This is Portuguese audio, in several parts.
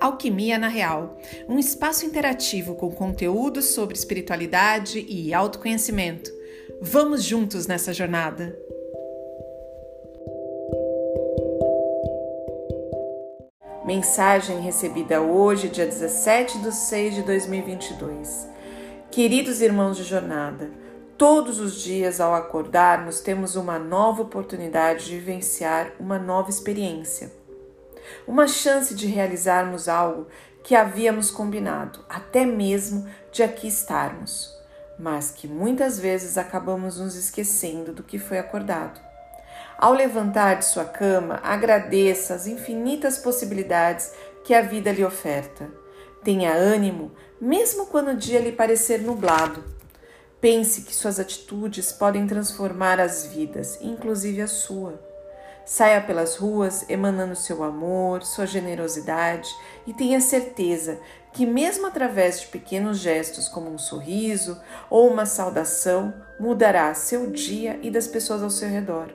Alquimia na Real, um espaço interativo com conteúdos sobre espiritualidade e autoconhecimento. Vamos juntos nessa jornada! Mensagem recebida hoje, dia 17 de 6 de 2022. Queridos irmãos de jornada, todos os dias ao acordarmos temos uma nova oportunidade de vivenciar uma nova experiência uma chance de realizarmos algo que havíamos combinado, até mesmo de aqui estarmos, mas que muitas vezes acabamos nos esquecendo do que foi acordado. Ao levantar de sua cama, agradeça as infinitas possibilidades que a vida lhe oferta. Tenha ânimo, mesmo quando o dia lhe parecer nublado. Pense que suas atitudes podem transformar as vidas, inclusive a sua. Saia pelas ruas emanando seu amor, sua generosidade e tenha certeza que, mesmo através de pequenos gestos como um sorriso ou uma saudação, mudará seu dia e das pessoas ao seu redor.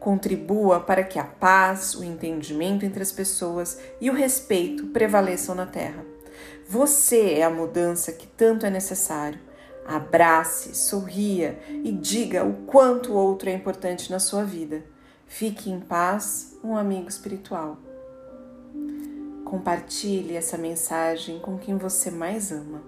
Contribua para que a paz, o entendimento entre as pessoas e o respeito prevaleçam na Terra. Você é a mudança que tanto é necessário. Abrace, sorria e diga o quanto o outro é importante na sua vida. Fique em paz, um amigo espiritual. Compartilhe essa mensagem com quem você mais ama.